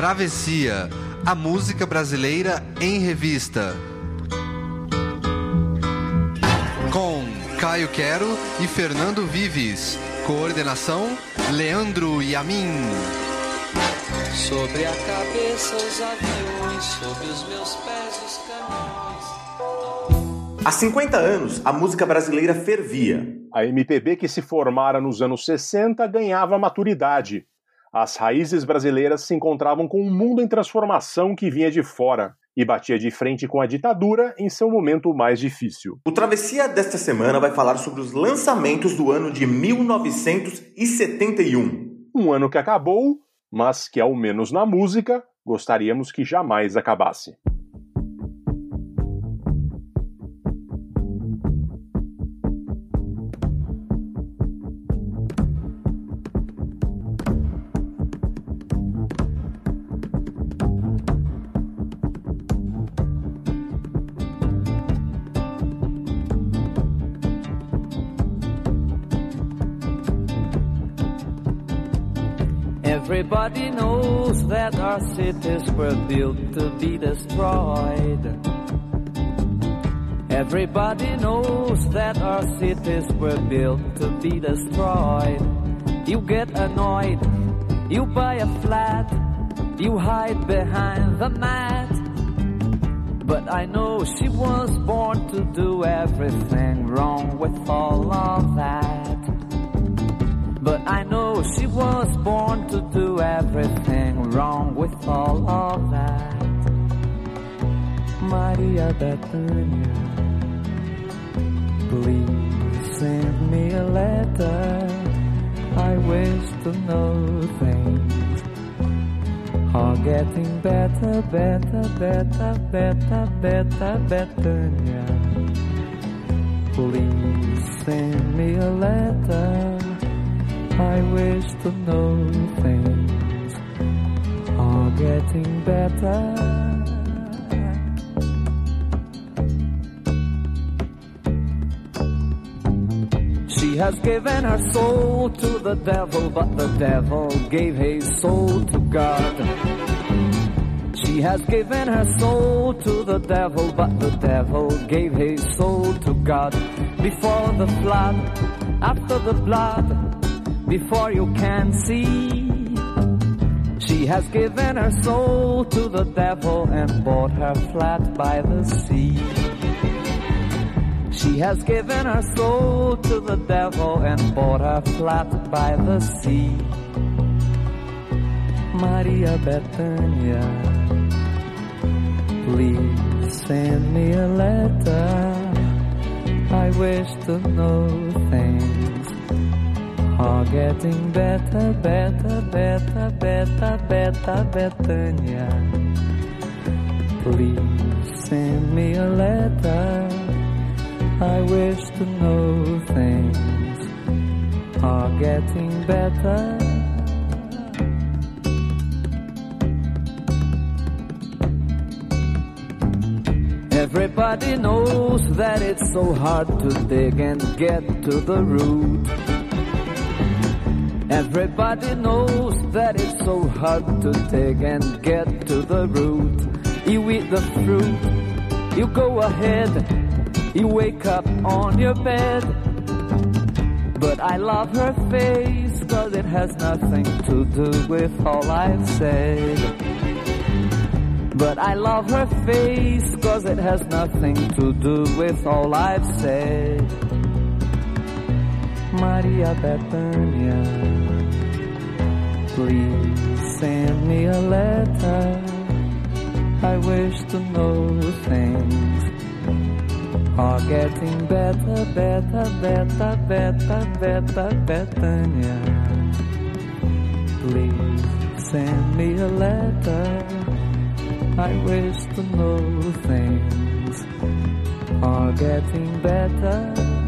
Travessia, a música brasileira em revista. Com Caio Quero e Fernando Vives. Coordenação: Leandro Yamin. Sobre a cabeça os aviões, sobre os meus pés os caminhões. Há 50 anos, a música brasileira fervia. A MPB que se formara nos anos 60 ganhava maturidade. As raízes brasileiras se encontravam com um mundo em transformação que vinha de fora e batia de frente com a ditadura em seu momento mais difícil. O Travessia desta semana vai falar sobre os lançamentos do ano de 1971. Um ano que acabou, mas que, ao menos na música, gostaríamos que jamais acabasse. Everybody knows that our cities were built to be destroyed. Everybody knows that our cities were built to be destroyed. You get annoyed, you buy a flat, you hide behind the mat. But I know she was born to do everything wrong with all of that. But I know Oh, she was born to do everything wrong with all of that. Maria Bethania, please send me a letter. I wish to know things are getting better, better, better, better, better, Bethania. Please send me a letter. I wish to know things are getting better. She has given her soul to the devil, but the devil gave his soul to God. She has given her soul to the devil, but the devil gave his soul to God. Before the flood, after the blood, before you can see. She has given her soul to the devil and bought her flat by the sea. She has given her soul to the devil and bought her flat by the sea. Maria Bethania, please send me a letter. I wish to know things are getting better, better, better, better, better, Bethania. Please send me a letter. I wish to know things are getting better. Everybody knows that it's so hard to dig and get to the root. Everybody knows that it's so hard to dig and get to the root. You eat the fruit, you go ahead, you wake up on your bed. But I love her face, cause it has nothing to do with all I've said. But I love her face, cause it has nothing to do with all I've said. Maria Bethania, please send me a letter. I wish to know things are getting better, better, better, better, better, Bethania. Please send me a letter. I wish to know things are getting better.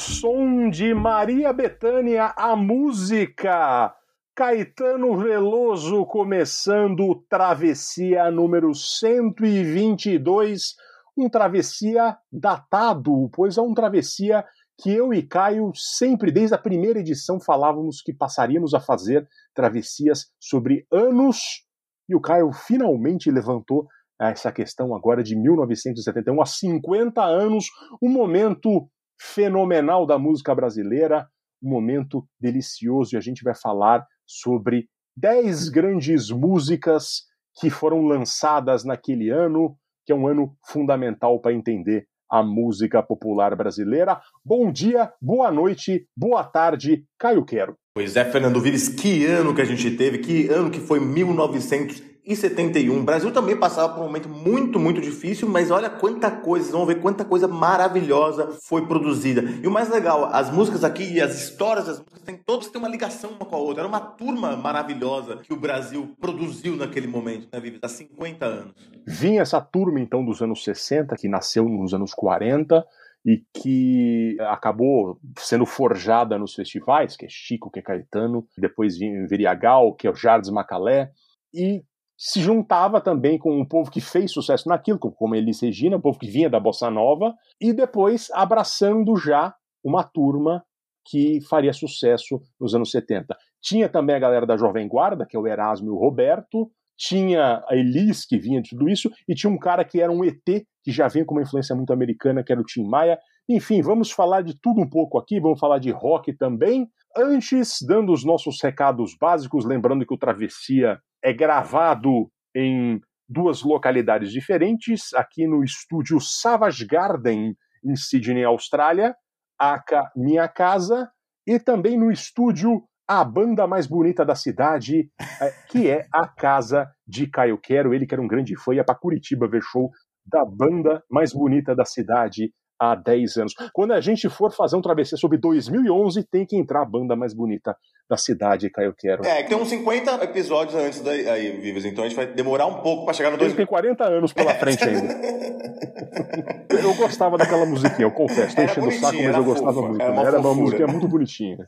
Som de Maria Bethânia, a música. Caetano Veloso começando Travessia número 122, um travessia datado, pois é um travessia que eu e Caio sempre, desde a primeira edição, falávamos que passaríamos a fazer travessias sobre anos, e o Caio finalmente levantou essa questão agora de 1971, há 50 anos, um momento fenomenal da música brasileira, um momento delicioso, e a gente vai falar sobre 10 grandes músicas que foram lançadas naquele ano, que é um ano fundamental para entender a música popular brasileira. Bom dia, boa noite, boa tarde, Caio Quero. Pois é, Fernando Vires, que ano que a gente teve, que ano que foi 1900 e 71. O Brasil também passava por um momento muito, muito difícil, mas olha quanta coisa, vocês vão ver quanta coisa maravilhosa foi produzida. E o mais legal, as músicas aqui e as histórias das músicas têm todas têm uma ligação uma com a outra. Era uma turma maravilhosa que o Brasil produziu naquele momento, né, Vives? Há 50 anos. Vinha essa turma então dos anos 60, que nasceu nos anos 40 e que acabou sendo forjada nos festivais, que é Chico, que é Caetano, depois vinha Viriagal, que é o Jardim Macalé, e se juntava também com um povo que fez sucesso naquilo, como Elis Regina, um povo que vinha da Bossa Nova, e depois abraçando já uma turma que faria sucesso nos anos 70. Tinha também a galera da Jovem Guarda, que é o Erasmo e o Roberto, tinha a Elis, que vinha de tudo isso, e tinha um cara que era um ET, que já vinha com uma influência muito americana, que era o Tim Maia. Enfim, vamos falar de tudo um pouco aqui, vamos falar de rock também. Antes, dando os nossos recados básicos, lembrando que o Travessia é gravado em duas localidades diferentes, aqui no estúdio Savage Garden, em Sydney, Austrália, aka Minha Casa, e também no estúdio A Banda Mais Bonita da Cidade, é, que é a casa de Caio Quero, ele que era um grande fã, ia para Curitiba ver show da banda mais bonita da cidade, há 10 anos. Quando a gente for fazer um travessia sobre 2011, tem que entrar a banda mais bonita da cidade, Caio Quero. É, tem uns 50 episódios antes daí, aí, Vives, então a gente vai demorar um pouco para chegar no 2011. Tem 40 anos pela frente ainda. eu gostava daquela musiquinha, eu confesso. Tô enchendo o saco, mas eu gostava fofa, muito. Era uma, era uma musiquinha muito bonitinha.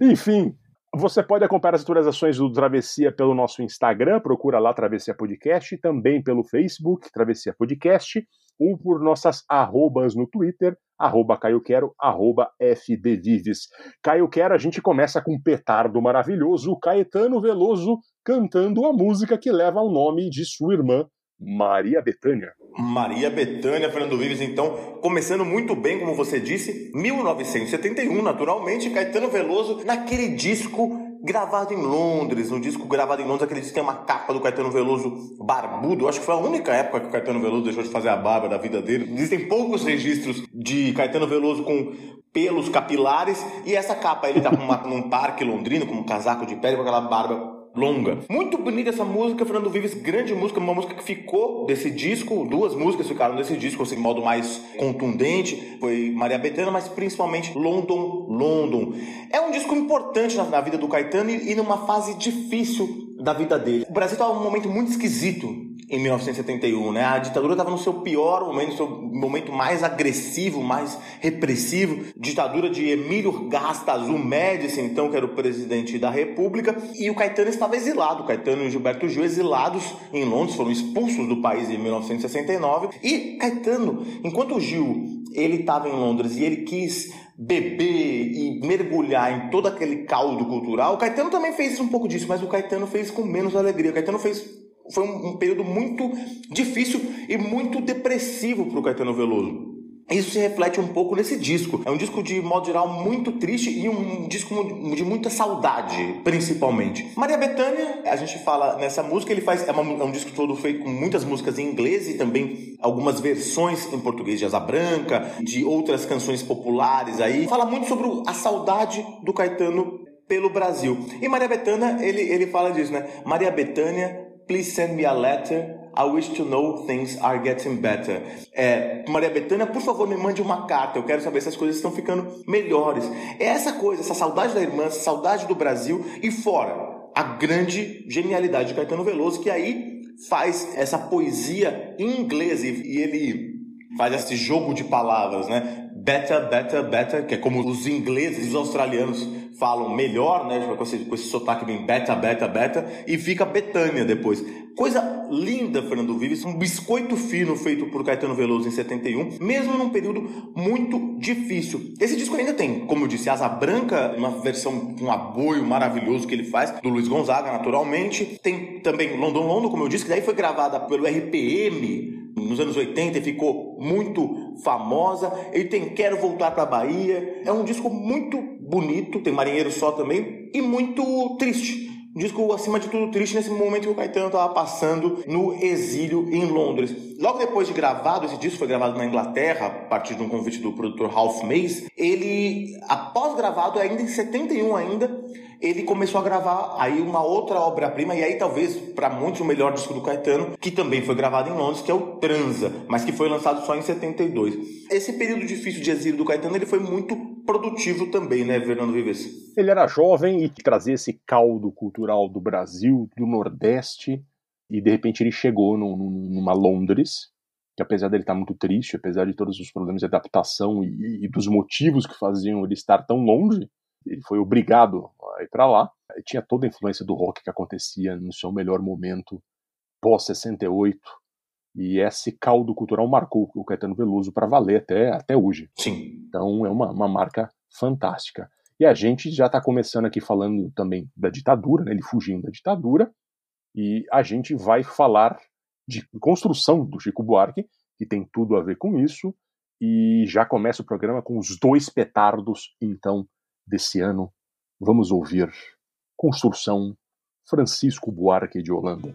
Enfim, você pode acompanhar as atualizações do Travessia pelo nosso Instagram, procura lá Travessia Podcast, também pelo Facebook, Travessia Podcast, ou por nossas arrobas no Twitter, arroba Caio Quero, arroba FDVives. Caio Quero, a gente começa com um petardo maravilhoso, Caetano Veloso cantando a música que leva o nome de sua irmã, Maria Bethânia. Maria Bethânia, Fernando Vives, então, começando muito bem, como você disse, 1971, naturalmente, Caetano Veloso, naquele disco gravado em Londres, um disco gravado em Londres, aquele disco tem uma capa do Caetano Veloso barbudo, acho que foi a única época que o Caetano Veloso deixou de fazer a barba da vida dele. Existem poucos registros de Caetano Veloso com pelos capilares, e essa capa, ele tá num parque londrino, com um casaco de pele, com aquela barba longa. Muito bonita essa música, Fernando Vives, grande música, uma música que ficou desse disco, duas músicas ficaram desse disco, assim, de modo mais contundente, foi Maria Bethânia, mas principalmente London, London. É um disco importante na, na vida do Caetano e, e numa fase difícil da vida dele. O Brasil estava num momento muito esquisito em 1971, né? A ditadura estava no seu pior momento, no seu momento mais agressivo, mais repressivo. Ditadura de Emílio Gastazu Médici, então, que era o presidente da República, e o Caetano estava exilado. O Caetano e Gilberto Gil exilados em Londres, foram expulsos do país em 1969. E Caetano, enquanto o Gil ele estava em Londres e ele quis beber e mergulhar em todo aquele caldo cultural, o Caetano também fez um pouco disso, mas o Caetano fez com menos alegria. O Caetano fez foi um, um período muito difícil e muito depressivo para o Caetano Veloso. Isso se reflete um pouco nesse disco. É um disco de modo geral muito triste e um disco de muita saudade, principalmente. Maria Bethânia, a gente fala nessa música, ele faz é, uma, é, um disco todo feito com muitas músicas em inglês e também algumas versões em português de Asa Branca, de outras canções populares aí. Fala muito sobre a saudade do Caetano pelo Brasil. E Maria Bethânia, ele, ele fala disso, né? Maria Bethânia Please send me a letter. I wish to know things are getting better. É, Maria Bethânia, por favor, me mande uma carta. Eu quero saber se as coisas estão ficando melhores. É essa coisa, essa saudade da irmã, essa saudade do Brasil e fora a grande genialidade de Caetano Veloso, que aí faz essa poesia em inglês e ele faz esse jogo de palavras, né? better, better, better, que é como os ingleses os australianos falam melhor, né? Com esse, com esse sotaque bem beta, beta, beta, e fica Betânia depois. Coisa linda, Fernando Vives, um biscoito fino feito por Caetano Veloso em 71, mesmo num período muito difícil. Esse disco ainda tem, como eu disse, Asa Branca, uma versão com um aboio maravilhoso que ele faz, do Luiz Gonzaga, naturalmente. Tem também London London, como eu disse, que daí foi gravada pelo RPM nos anos 80 e ficou muito famosa. Ele tem Quero Voltar para Bahia. É um disco muito bonito, tem Marinheiro Só também, e muito triste. Um disco, acima de tudo, triste nesse momento que o Caetano estava passando no exílio em Londres. Logo depois de gravado, esse disco foi gravado na Inglaterra, a partir de um convite do produtor Ralph Mays. Ele, após gravado, ainda em 71 ainda, ele começou a gravar aí uma outra obra-prima, e aí talvez para muitos o melhor disco do Caetano, que também foi gravado em Londres, que é o Transa, mas que foi lançado só em 72. Esse período difícil de exílio do Caetano, ele foi muito produtivo também, né, Fernando Vives? Ele era jovem e trazia esse caldo cultural do Brasil, do Nordeste, e de repente ele chegou numa Londres, que apesar dele estar muito triste, apesar de todos os problemas de adaptação e, e dos motivos que faziam ele estar tão longe, ele foi obrigado a ir para lá. Tinha toda a influência do rock que acontecia no seu melhor momento, pós 68, e esse caldo cultural marcou o Caetano Veloso para valer até, até hoje. Sim. Então é uma, uma marca fantástica. E a gente já está começando aqui falando também da ditadura, né, ele fugindo da ditadura, e a gente vai falar de construção do Chico Buarque, que tem tudo a ver com isso, e já começa o programa com os dois petardos, então, desse ano. Vamos ouvir Construção Francisco Buarque de Holanda.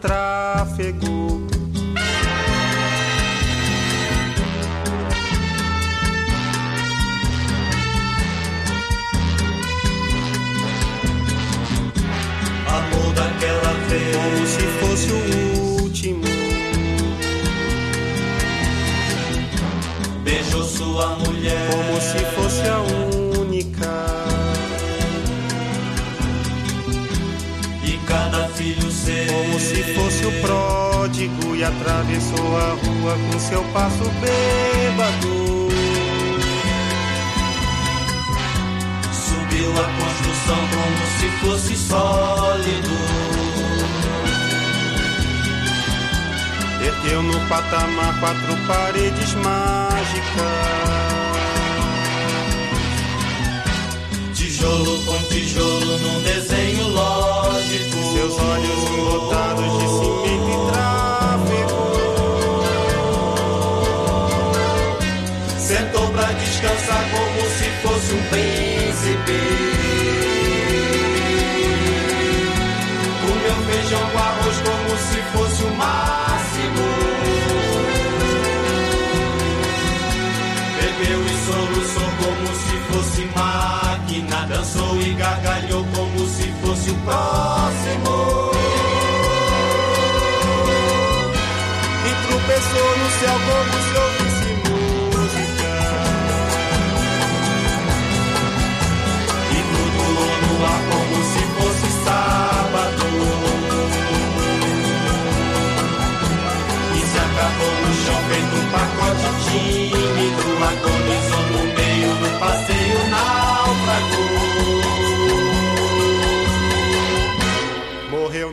tráfego. Amor daquela vez. Como se fosse o último. Beijou sua mulher. Como se fosse filho seu. Como se fosse o pródigo e atravessou a rua com seu passo bêbado. Subiu a construção como se fosse sólido. Ergueu no patamar quatro paredes mágicas. Tijolo com tijolo num desenho lógico seus olhos lotados de cimento e tráfego. Sentou pra descansar como se fosse um príncipe. Comeu feijão com arroz como se fosse o máximo. Bebeu e soluçou como se fosse máquina. Dançou e gargalhou como o próximo. E tropeçou no céu como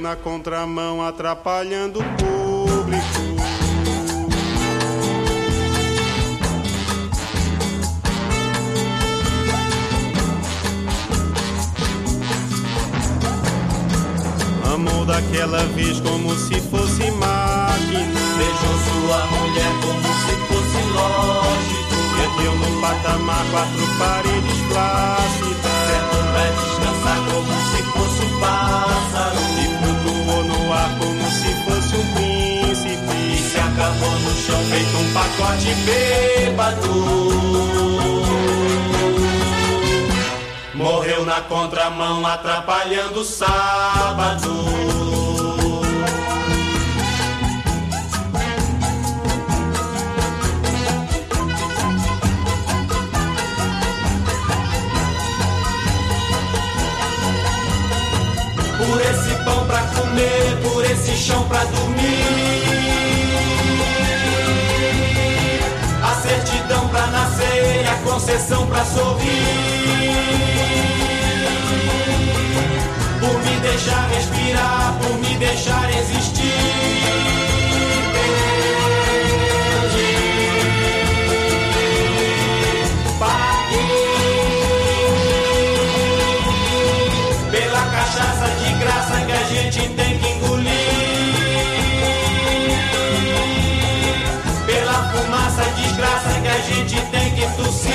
na contramão, atrapalhando o público. Amou daquela vez como se fosse máquina. Beijou sua mulher como se fosse lógico. Perdeu no patamar quatro paredes plácidas. Certo vai descansar como se fosse um pássaro. E flutuou no ar como se fosse um príncipe. E se acabou no chão feito um pacote bêbado. Morreu na contramão, atrapalhando o sábado. Por esse pão pra comer, chão pra dormir. A certidão pra nascer e a concessão pra sorrir. Por me deixar respirar, por me deixar existir. Cachaça de graça que a gente tem gente tem que tossir.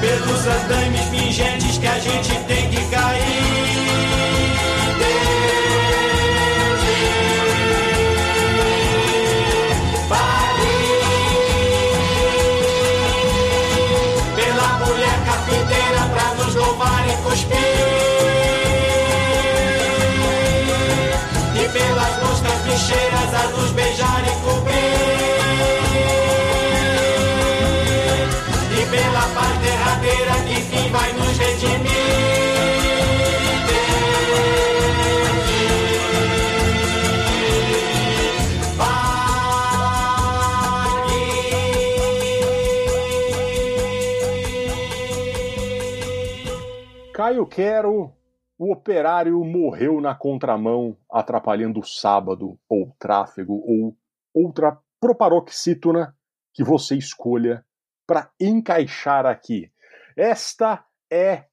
Pelos andames pingentes que a gente tem que cair. Paguei pela mulher carpinteira pra nos louvar e cuspir. E pelas moscas bicheiras a nos beijar Caio Quero, o operário morreu na contramão, atrapalhando o sábado, ou tráfego, ou outra proparoxítona que você escolha para encaixar aqui. Esta é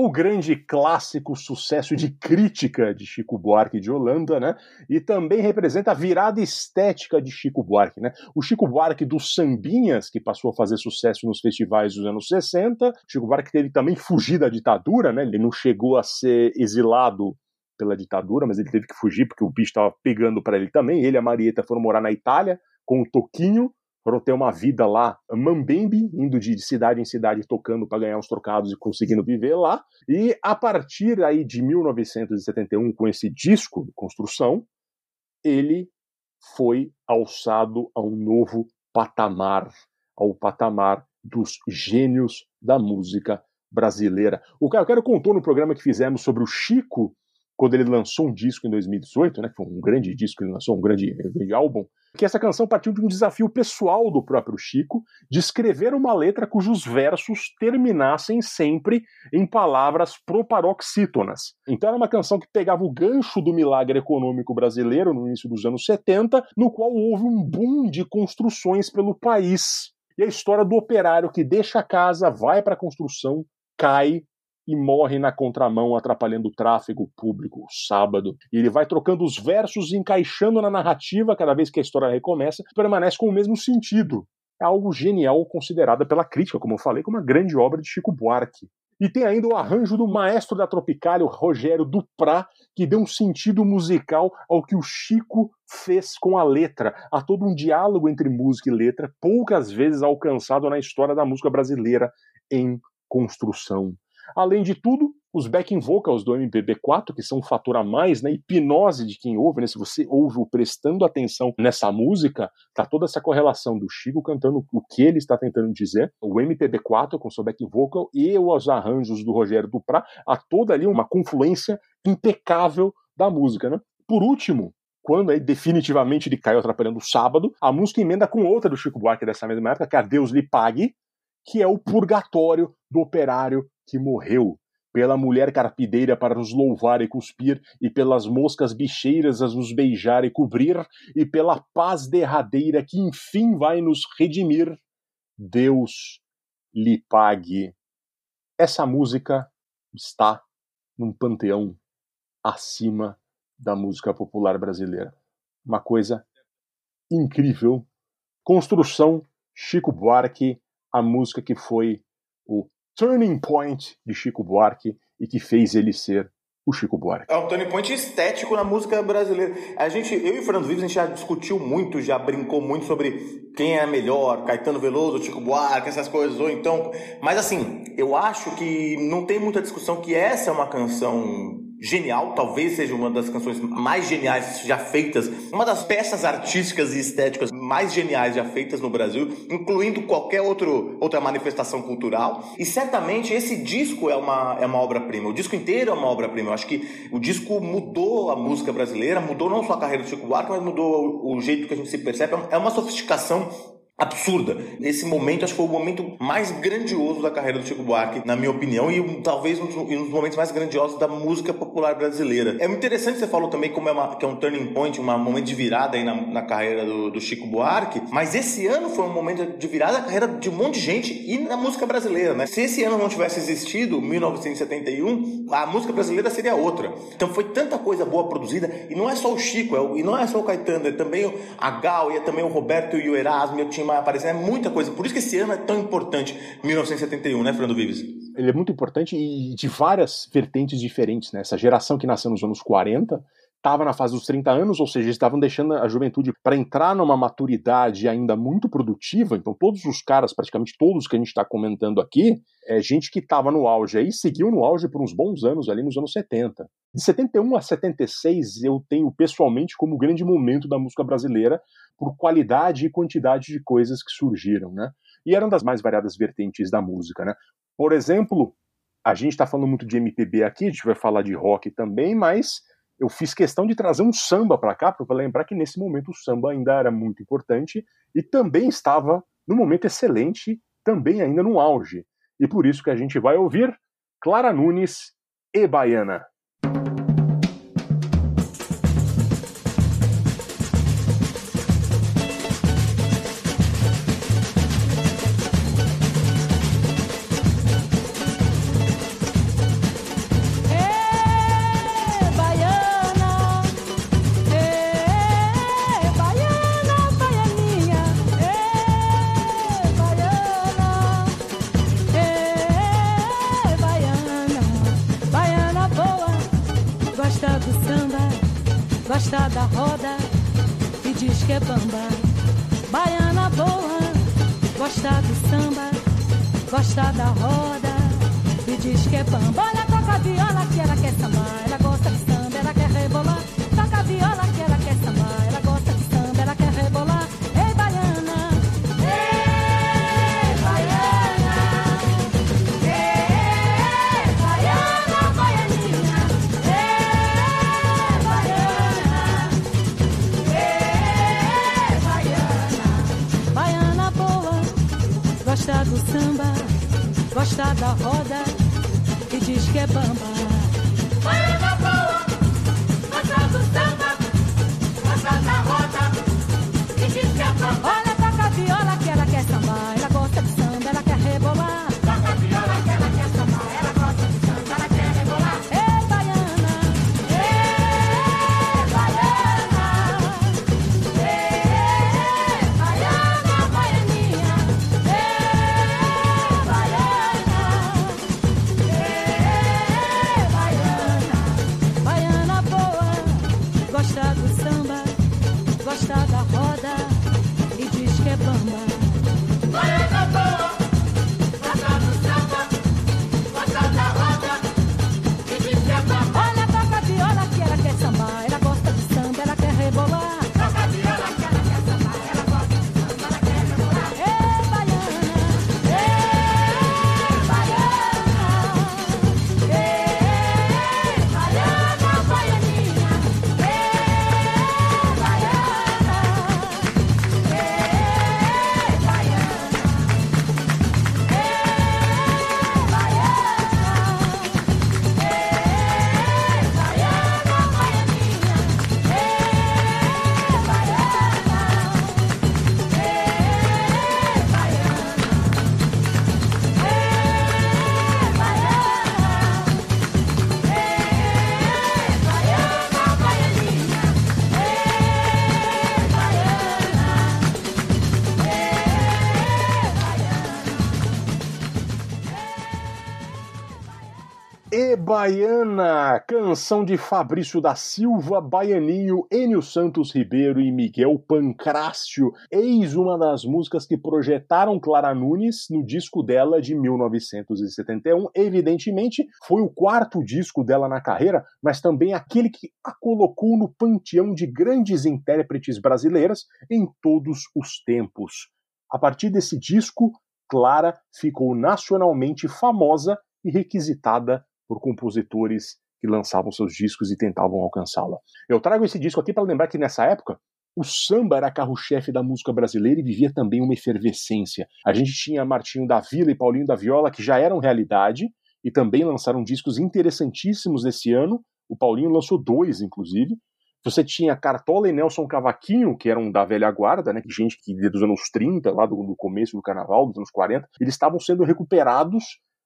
o grande clássico sucesso de crítica de Chico Buarque de Holanda, né? E também representa a virada estética de Chico Buarque, né? O Chico Buarque dos sambinhas, que passou a fazer sucesso nos festivais dos anos 60. Chico Buarque teve também fugir da ditadura, né? Ele não chegou a ser exilado pela ditadura, mas ele teve que fugir porque o bicho estava pegando para ele também. Ele e a Marieta foram morar na Itália com o Toquinho, foram ter uma vida lá, mambembe, indo de cidade em cidade tocando para ganhar uns trocados e conseguindo viver lá. E a partir aí de 1971, com esse disco de construção, ele foi alçado a um novo patamar, ao patamar dos gênios da música brasileira. O Caio contou no programa que fizemos sobre o Chico, quando ele lançou um disco em 2018, né, que foi um grande disco, ele lançou um grande, grande álbum, que essa canção partiu de um desafio pessoal do próprio Chico de escrever uma letra cujos versos terminassem sempre em palavras proparoxítonas. Então era uma canção que pegava o gancho do milagre econômico brasileiro no início dos anos 70, no qual houve um boom de construções pelo país. E a história do operário que deixa a casa, vai para a construção, cai e morre na contramão, atrapalhando o tráfego público, sábado. E ele vai trocando os versos, encaixando na narrativa cada vez que a história recomeça, permanece com o mesmo sentido. É algo genial considerado pela crítica, como eu falei, como uma grande obra de Chico Buarque. E tem ainda o arranjo do maestro da Tropicália, Rogério Duprá, que deu um sentido musical ao que o Chico fez com a letra. Há todo um diálogo entre música e letra, poucas vezes alcançado na história da música brasileira em construção. Além de tudo, os backing vocals do MPB4, que são um fator a mais na hipnose de quem ouve, né? se você ouve prestando atenção nessa música, tá toda essa correlação do Chico cantando o que ele está tentando dizer, o MPB4 com seu backing vocal e os arranjos do Rogério Duprá, há toda ali uma confluência impecável da música. Né? Por último, quando aí definitivamente ele caiu atrapalhando o sábado, a música emenda com outra do Chico Buarque dessa mesma época, que é a Deus lhe pague, que é o purgatório do operário que morreu, pela mulher carpideira para nos louvar e cuspir, e pelas moscas bicheiras a nos beijar e cobrir, e pela paz derradeira que enfim vai nos redimir, Deus lhe pague. Essa música está num panteão acima da música popular brasileira. Uma coisa incrível. Construção Chico Buarque, a música que foi o turning point de Chico Buarque e que fez ele ser o Chico Buarque. É um turning point estético na música brasileira. A gente, eu e o Fernando Vives, a gente já discutiu muito, já brincou muito sobre quem é melhor, Caetano Veloso, Chico Buarque, essas coisas, ou então. Mas assim, eu acho que não tem muita discussão que essa é uma canção genial, talvez seja uma das canções mais geniais já feitas, uma das peças artísticas e estéticas mais geniais já feitas no Brasil, incluindo qualquer outro, outra manifestação cultural. E certamente esse disco é uma, é uma obra-prima. O disco inteiro é uma obra-prima. Eu acho que o disco mudou a música brasileira, mudou não só a carreira do Chico Buarque, mas mudou o, o jeito que a gente se percebe. É uma sofisticação absurda. Esse momento, acho que foi o momento mais grandioso da carreira do Chico Buarque, na minha opinião, e talvez um dos momentos mais grandiosos da música popular brasileira. É interessante você falou também como é uma, que é um turning point, um momento de virada aí na, na carreira do, do, Chico Buarque, mas esse ano foi um momento de virada na carreira de um monte de gente e na música brasileira, né? Se esse ano não tivesse existido, 1971, a música brasileira seria outra. Então foi tanta coisa boa produzida, e não é só o Chico, é o, e não é só o Caetano, é também a Gal, e é também o Roberto e o Erasmo, eu tinha aparecer, é muita coisa. Por isso que esse ano é tão importante, 1971, né, Fernando Vives? Ele é muito importante e de várias vertentes diferentes, né? Essa geração que nasceu nos anos 40 estava na fase dos 30 anos, ou seja, estavam deixando a juventude para entrar numa maturidade ainda muito produtiva. Então, todos os caras, praticamente todos que a gente está comentando aqui, é gente que estava no auge aí, seguiu no auge por uns bons anos ali nos anos 70. De 71 a 76, eu tenho pessoalmente como grande momento da música brasileira, por qualidade e quantidade de coisas que surgiram, né? E eram das mais variadas vertentes da música, né? Por exemplo, a gente está falando muito de MPB aqui, a gente vai falar de rock também, mas eu fiz questão de trazer um samba para cá, para lembrar que nesse momento o samba ainda era muito importante e também estava no momento excelente, também ainda no auge. E por isso que a gente vai ouvir Clara Nunes e Baiana. Gosta da roda e diz que é bamba. Olha, toca a viola que ela quer sambar, ela gosta de samba, ela quer rebolar. Toca a viola que ela da roda e diz que é bamba. Baiana boa, gosta do samba, da roda e diz que é bamba. Olha, Baiana, canção de Fabrício da Silva, Baianinho, Enio Santos Ribeiro e Miguel Pancrácio. Eis uma das músicas que projetaram Clara Nunes no disco dela de 1971. Evidentemente, foi o quarto disco dela na carreira, mas também aquele que a colocou no panteão de grandes intérpretes brasileiras em todos os tempos. A partir desse disco, Clara ficou nacionalmente famosa e requisitada por compositores que lançavam seus discos e tentavam alcançá-la. Eu trago esse disco aqui para lembrar que nessa época o samba era carro-chefe da música brasileira e vivia também uma efervescência. A gente tinha Martinho da Vila e Paulinho da Viola que já eram realidade e também lançaram discos interessantíssimos nesse ano. O Paulinho lançou dois, inclusive. Você tinha Cartola e Nelson Cavaquinho, que eram da velha guarda, né, gente que dos anos 30, lá do, do começo do carnaval, dos anos 40, eles estavam sendo recuperados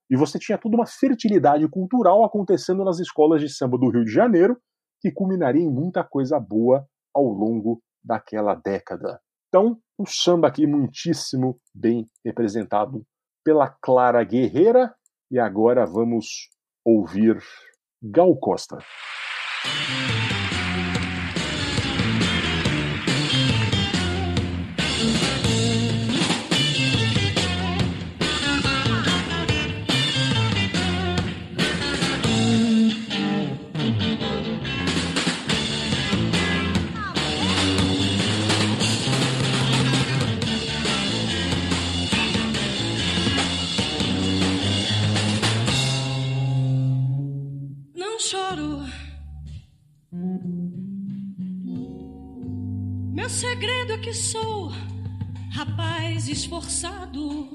e você tinha toda uma fertilidade cultural acontecendo nas escolas de samba do Rio de Janeiro, que culminaria em muita coisa boa ao longo daquela década. Então, o samba aqui muitíssimo bem representado pela Clara Guerreira. E agora vamos ouvir Gal Costa. Segredo é que sou rapaz esforçado.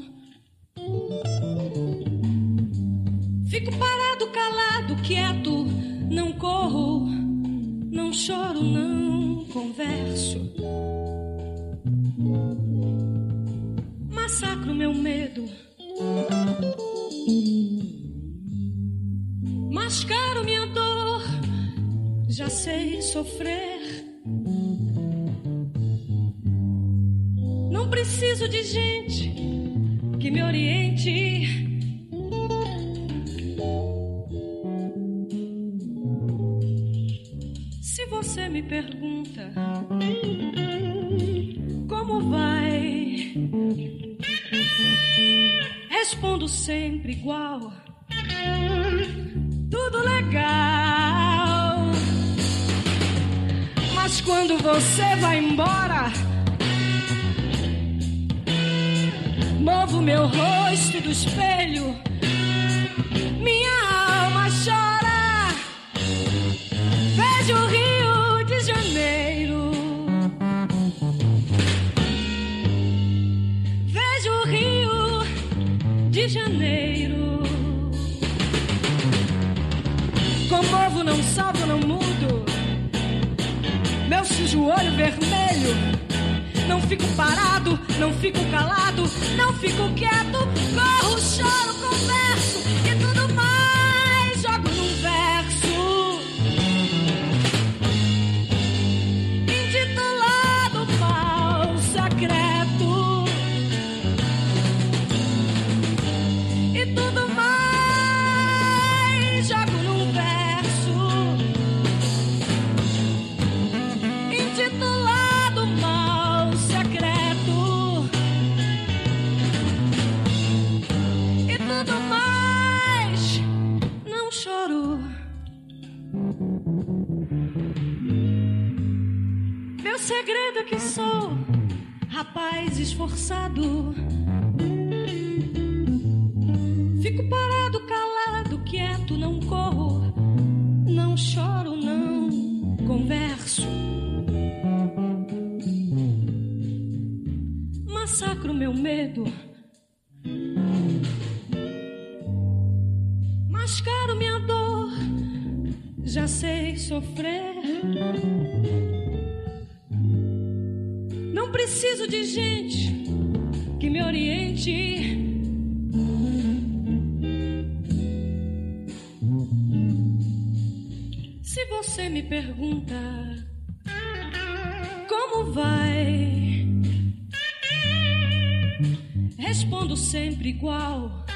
Fico parado, calado, quieto, não corro, não choro, não converso. Massacro meu medo. Mascaro minha dor, já sei sofrer. Preciso de gente que me oriente. Se você me pergunta como vai, respondo sempre igual. Tudo legal. Mas quando você vai embora, Movo meu rosto do espelho, minha alma chora. Vejo o Rio de Janeiro. Vejo o Rio de Janeiro. Comovo, não salvo, não mudo. Meu sujo olho vermelho não fico parado, não fico calado, não fico quieto. Corro, choro, converso que sou rapaz esforçado. De gente que me oriente. Se você me pergunta como vai, respondo sempre igual.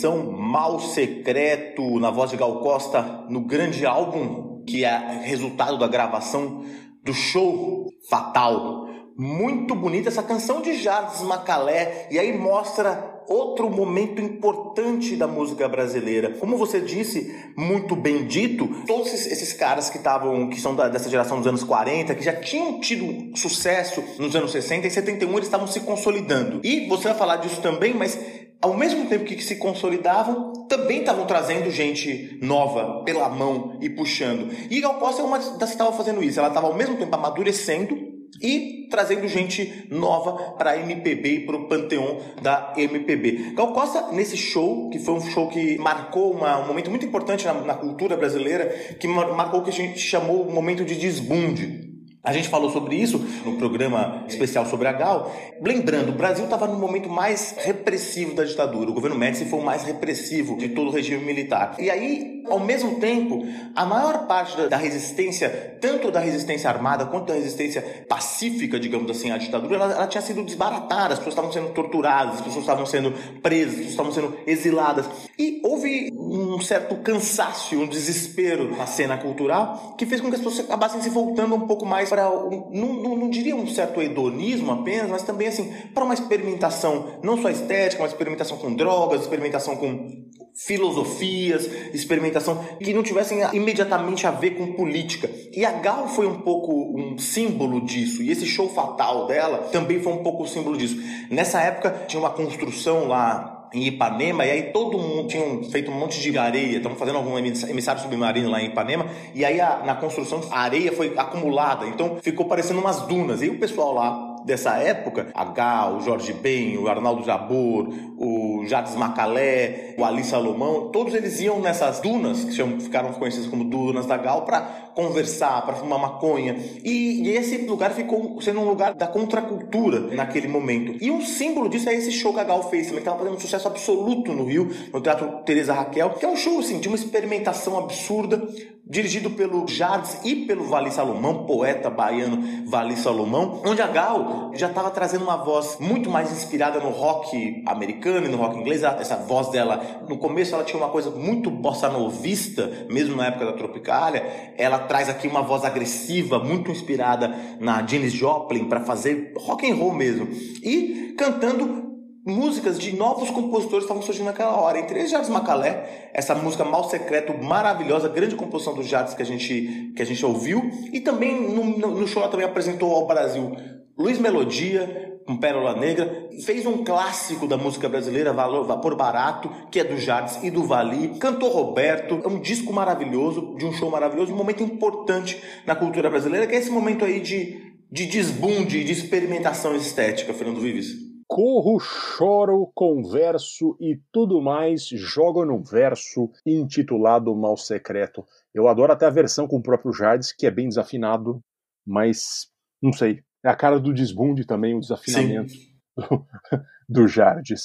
Canção Mal Secreto, na voz de Gal Costa, no grande álbum que é resultado da gravação do show Fatal. Muito bonita essa canção de Jardim Macalé, e aí mostra outro momento importante da música brasileira. Como você disse, muito bem dito, todos esses, caras que estavam, que são da- dessa geração dos anos 40, que já tinham tido sucesso nos anos 60 e 71, eles estavam se consolidando. E você vai falar disso também, mas ao mesmo tempo que se consolidavam, também estavam trazendo gente nova pela mão e puxando. E Gal Costa é uma das que estava fazendo isso. Ela estava ao mesmo tempo amadurecendo e trazendo gente nova para a MPB e para o panteão da MPB. Gal Costa, nesse show, que foi um show que marcou uma- um momento muito importante na, na cultura brasileira, que mar- marcou o que a gente chamou o momento de desbunde. A gente falou sobre isso no programa especial sobre a Gal. Lembrando, o Brasil estava no momento mais repressivo da ditadura. O governo Médici foi o mais repressivo de todo o regime militar. E aí, ao mesmo tempo, a maior parte da- resistência, tanto da resistência armada quanto da resistência pacífica, digamos assim, à ditadura, ela, ela tinha sido desbaratada. As pessoas estavam sendo torturadas, as pessoas estavam sendo presas, as pessoas estavam sendo exiladas. E houve um certo cansaço, um desespero na cena cultural que fez com que as pessoas acabassem se voltando um pouco mais para, não, não, não diria um certo hedonismo apenas, mas também assim, para uma experimentação não só estética, mas experimentação com drogas, experimentação com filosofias, experimentação que não tivessem imediatamente a ver com política. E a Gal foi um pouco um símbolo disso, e esse show fatal dela também foi um pouco símbolo disso. Nessa época tinha uma construção lá em Ipanema, e aí todo mundo tinha feito um monte de areia, estavam fazendo algum emissário submarino lá em Ipanema, e aí a- na construção a areia foi acumulada, então ficou parecendo umas dunas. E o pessoal lá dessa época, a Gal, o Jorge Ben, o Arnaldo Jabor, o Jades Macalé, o Ali Salomão, todos eles iam nessas dunas, que ficaram conhecidas como dunas da Gal, para conversar, para fumar maconha. E, e esse lugar ficou sendo um lugar da contracultura naquele momento. E um símbolo disso é esse show que a Gal fez, que estava fazendo um sucesso absoluto no Rio, no Teatro Teresa Raquel, que é um show assim, de uma experimentação absurda, dirigido pelo Jardes e pelo Vali Salomão, poeta baiano Vali Salomão, onde a Gal já estava trazendo uma voz muito mais inspirada no rock americano e no rock inglês. Essa voz dela, no começo ela tinha uma coisa muito bossa novista, mesmo na época da Tropicália. Ela traz aqui uma voz agressiva, muito inspirada na Janis Joplin para fazer rock and roll mesmo. E cantando músicas de novos compositores que estavam surgindo naquela hora. Entre eles, Jardim Macalé, essa música Mal Secreto, maravilhosa, grande composição do Jardim que a gente, que a gente ouviu. E também no, no, show ela também apresentou ao Brasil Luiz Melodia, com Pérola Negra, fez um clássico da música brasileira, Vapor Barato, que é do Jardim e do Vali, cantou Roberto, é um disco maravilhoso, de um show maravilhoso, um momento importante na cultura brasileira, que é esse momento aí de, de desbunde, de experimentação estética, Fernando Vives. Corro, choro, converso e tudo mais jogo num verso intitulado Mal Secreto. Eu adoro até a versão com o próprio Jardes, que é bem desafinado, mas não sei. É a cara do desbunde também, o desafinamento do, do Jardes.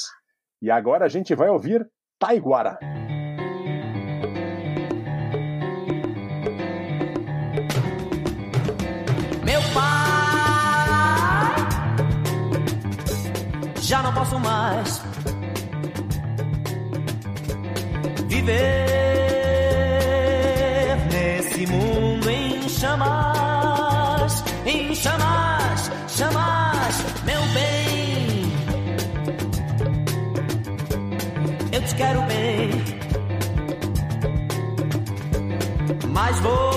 E agora a gente vai ouvir Taiguara. Meu pai já não posso mais viver quero bem, mas vou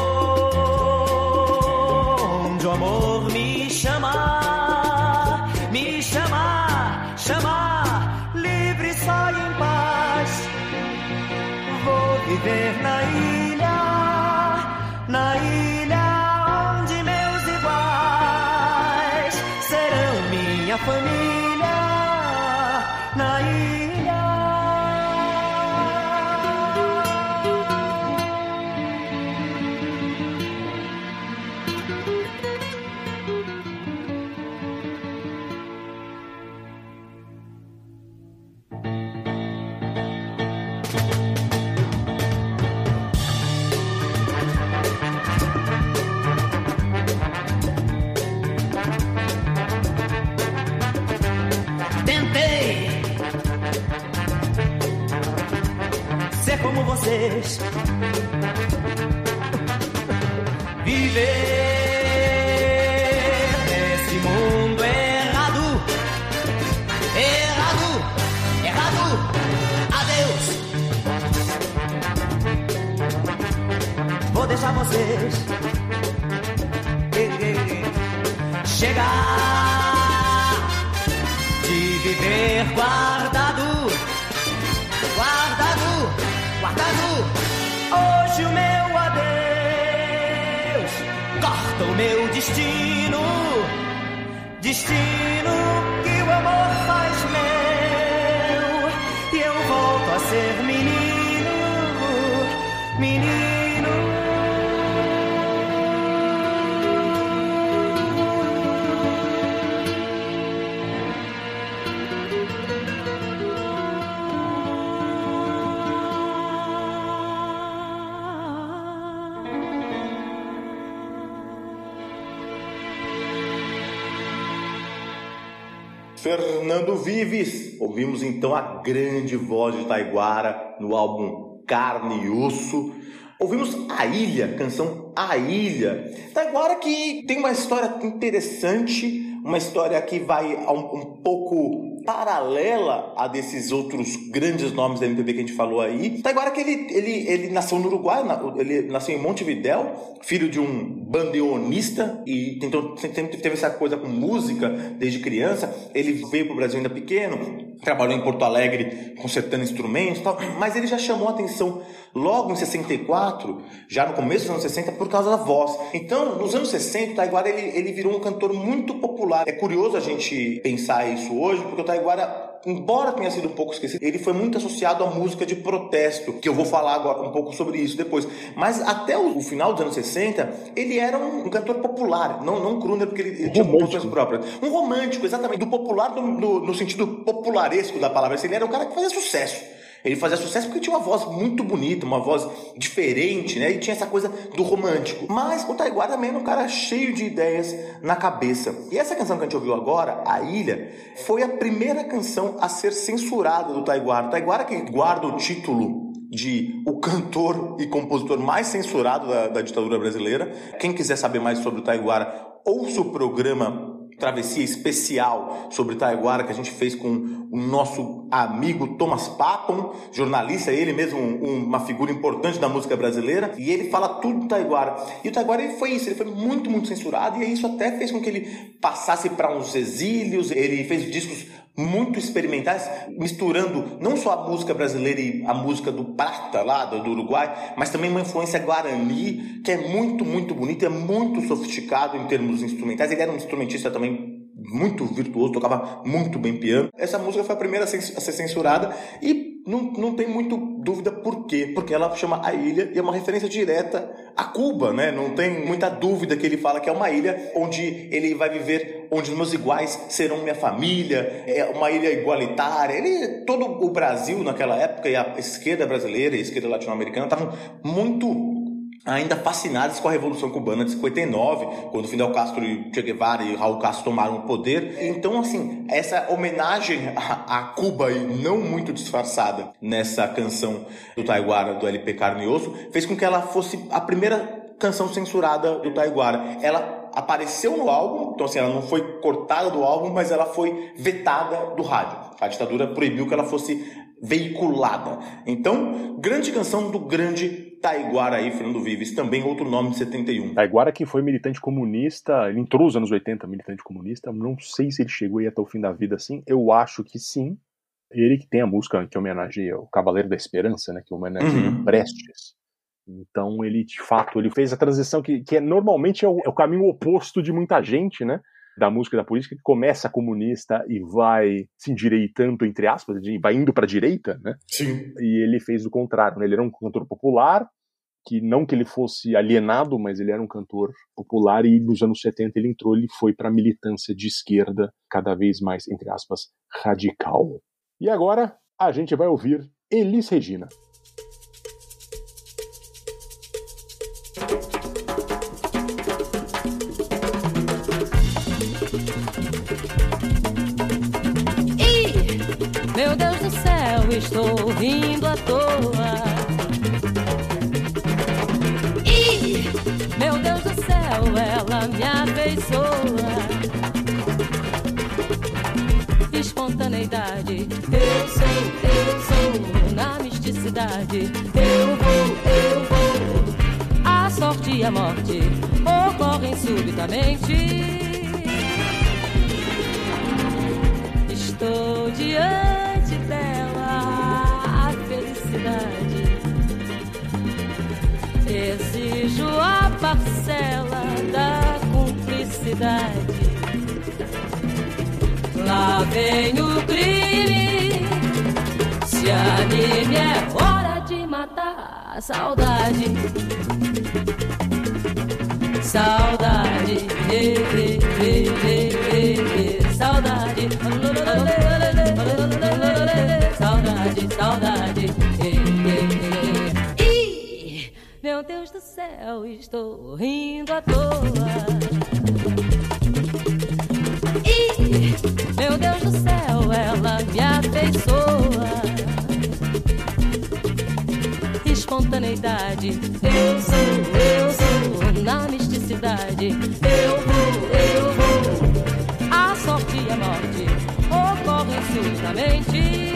vocês, viver nesse mundo errado, errado, errado. Adeus. Vou deixar vocês chegar de viver guardado, Hoje o meu adeus corta o meu destino, destino que o amor faz meu. E eu volto a ser menino, Fernando Vives. Ouvimos então a grande voz de Taiguara no álbum Carne e Osso. Ouvimos A Ilha, canção A Ilha. Taiguara que tem uma história interessante, uma história que vai um, um pouco paralela a desses outros grandes nomes da MPB que a gente falou aí. Taiguara que ele, ele, ele nasceu no Uruguai, ele nasceu em Montevidéu, filho de um bandeonista e tentou, sempre teve essa coisa com música desde criança. Ele veio para o Brasil ainda pequeno, trabalhou em Porto Alegre consertando instrumentos tal, mas ele já chamou atenção logo em 64, já no começo dos anos 60, por causa da voz. Então, nos anos 60, o Taiguara ele, ele virou um cantor muito popular. É curioso a gente pensar isso hoje, porque o Taiguara embora tenha sido um pouco esquecido, ele foi muito associado à música de protesto, que eu vou falar agora um pouco sobre isso depois. Mas até o, final dos anos 60, ele era um, um cantor popular, não, não crooner, porque ele, ele tinha composições próprias. Um romântico, exatamente, do popular no, no- no sentido popularesco da palavra. Ele era um cara que fazia sucesso. Ele fazia sucesso porque tinha uma voz muito bonita, uma voz diferente, né? E tinha essa coisa do romântico. Mas o Taiguara também era um cara cheio de ideias na cabeça. E essa canção que a gente ouviu agora, A Ilha, foi a primeira canção a ser censurada do Taiguara. O Taiguara que guarda o título de o cantor e compositor mais censurado da, da ditadura brasileira. Quem quiser saber mais sobre o Taiguara, ouça o programa travessia especial sobre Taiguara que a gente fez com o nosso amigo Thomas Papon, jornalista, ele mesmo um- uma figura importante da música brasileira, e ele fala tudo do Taiguara. E o Taiguara ele foi isso, ele foi muito, muito censurado, e isso até fez com que ele passasse para uns exílios, ele fez discos muito experimentais, misturando não só a música brasileira e a música do Prata lá do, Uruguai, mas também uma influência guarani, que é muito, muito bonita, é muito sofisticado em termos instrumentais. Ele era um instrumentista também muito virtuoso, tocava muito bem piano. Essa música foi a primeira a ser censurada e não, não tem muito dúvida por quê. Porque ela chama A Ilha e é uma referência direta a Cuba, né? Não tem muita dúvida que ele fala que é uma ilha onde ele vai viver, onde os meus iguais serão minha família, é uma ilha igualitária. Ele, todo o Brasil naquela época e a esquerda brasileira e a esquerda latino-americana estavam muito ainda fascinadas com a Revolução Cubana de 59, quando Fidel Castro, Che Guevara e Raul Castro tomaram o poder. Então, assim, essa homenagem a Cuba e não muito disfarçada nessa canção do Taiguara, do LP Carne e Osso, fez com que ela fosse a primeira canção censurada do Taiguara. Ela apareceu no álbum, então assim, ela não foi cortada do álbum, mas ela foi vetada do rádio. A ditadura proibiu que ela fosse veiculada. Então, grande canção do grande Taiguara aí, Fernando Vives, também outro nome de 71. Taiguara que foi militante comunista, ele entrou nos anos 80, militante comunista, não sei se ele chegou aí até o fim da vida assim, eu acho que sim. Ele que tem a música que homenageia o Cavaleiro da Esperança, né, que homenageia uhum. Prestes. Então ele, de fato, ele fez a transição que, que é, normalmente é o, é o caminho oposto de muita gente, né? Da música e da política que começa comunista e vai se endireitando, entre aspas, vai indo para a direita, né? Sim. E ele fez o contrário, né? Ele era um cantor popular, que não que ele fosse alienado, mas ele era um cantor popular e nos anos 70 ele entrou, ele foi para a militância de esquerda, cada vez mais, entre aspas, radical. E agora a gente vai ouvir Elis Regina. Estou rindo à toa. E, meu Deus do céu, ela me abençoa. Espontaneidade, eu sou, eu sou, na misticidade, eu vou, eu vou. A sorte e a morte ocorrem subitamente. Estou diante parcela da cumplicidade. Lá vem o crime, se anime, é hora de matar a saudade. Saudade, eh, eh, saudade, saudade, céu, estou rindo à toa. E, meu Deus do céu, ela me afeiçoa. Espontaneidade, eu sou, eu sou, na misticidade, eu vou, eu vou. A sorte e a morte ocorrem subitamente.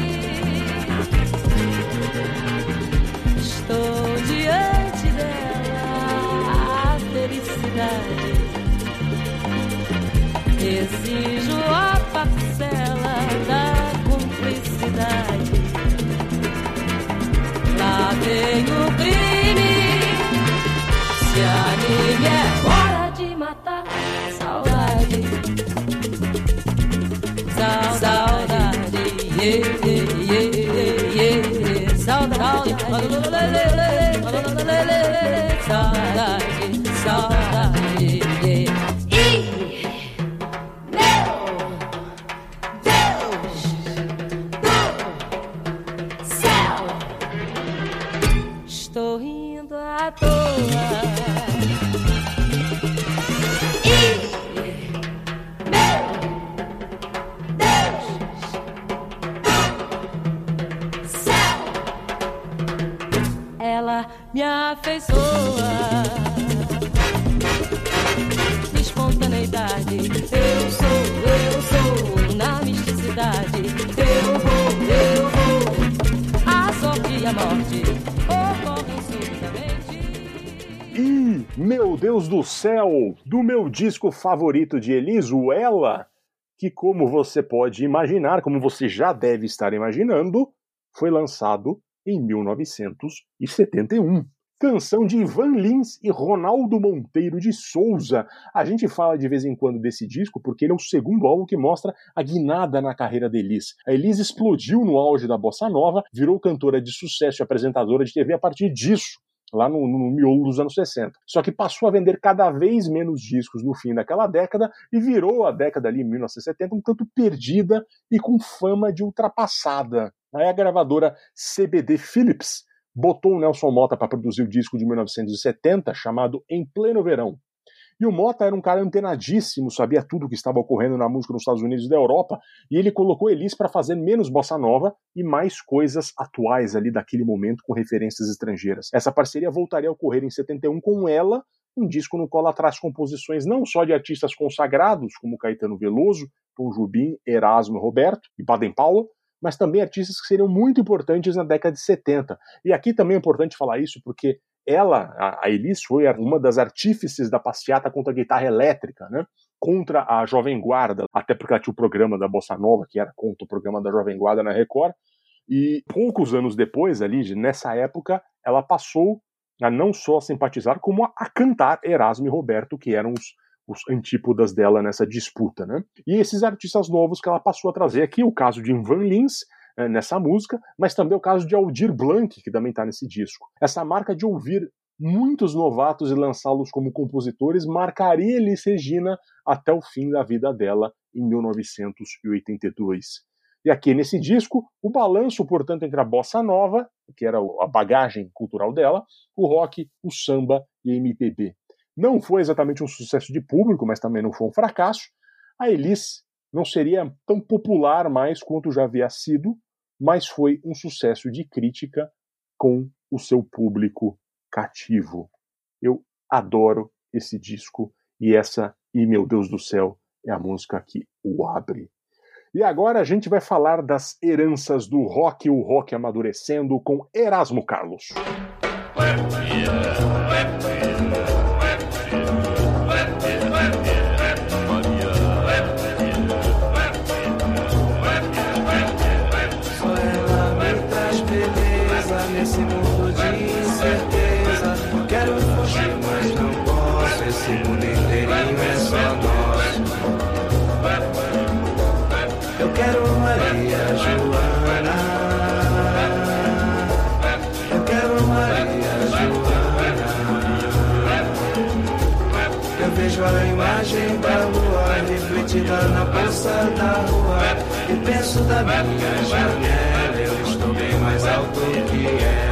Exijo a parcela da cumplicidade. Lá vem o crime, se anime, é hora de matar saudade. Saudade, yeah, yeah, yeah, yeah. saudade, saudade, Deus do céu, do meu disco favorito de Eliso, Ela, que, como você pode imaginar, como você já deve estar imaginando, foi lançado em 1971. Canção de Ivan Lins e Ronaldo Monteiro de Souza. A gente fala de vez em quando desse disco porque ele é o segundo álbum que mostra a guinada na carreira da Elis. A Elis explodiu no auge da bossa nova, virou cantora de sucesso e apresentadora de TV a partir disso lá no, no miolo dos anos 60. Só que passou a vender cada vez menos discos no fim daquela década e virou a década ali, 1970, um tanto perdida e com fama de ultrapassada. Aí a gravadora CBD Philips botou o Nelson Mota para produzir o disco de 1970 chamado Em Pleno Verão. E o Mota era um cara antenadíssimo, sabia tudo o que estava ocorrendo na música nos Estados Unidos e da Europa, e ele colocou Elis para fazer menos bossa nova e mais coisas atuais ali daquele momento com referências estrangeiras. Essa parceria voltaria a ocorrer em 71 com ela, um disco no qual ela traz composições não só de artistas consagrados, como Caetano Veloso, Tom Jubim, Erasmo Roberto e Baden Powell, mas também artistas que seriam muito importantes na década de 70. E aqui também é importante falar isso porque ela, a Elis, foi uma das artífices da passeata contra a guitarra elétrica, né? contra a Jovem Guarda, até porque ela tinha o programa da Bossa Nova, que era contra o programa da Jovem Guarda na Record, e poucos anos depois, ali, nessa época, ela passou a não só simpatizar, como a, cantar Erasmo e Roberto, que eram os, os antípodas dela nessa disputa. Né? E esses artistas novos que ela passou a trazer aqui, o caso de Ivan Lins, né, nessa música, mas também o caso de Aldir Blanc, que também está nesse disco. Essa marca de ouvir muitos novatos e lançá-los como compositores marcaria Elis Regina até o fim da vida dela, em 1982. E aqui nesse disco, o balanço, portanto, entre a bossa nova, que era a bagagem cultural dela, o rock, o samba e a MPB. Não foi exatamente um sucesso de público, mas também não foi um fracasso. A Elis não seria tão popular mais quanto já havia sido, mas foi um sucesso de crítica com o seu público cativo. Eu adoro esse disco e essa, e meu Deus do céu, é a música que o abre. E agora a gente vai falar das heranças do rock, o rock amadurecendo com Erasmo Carlos. Penso da minha janela, eu estou bem mais alto que ela.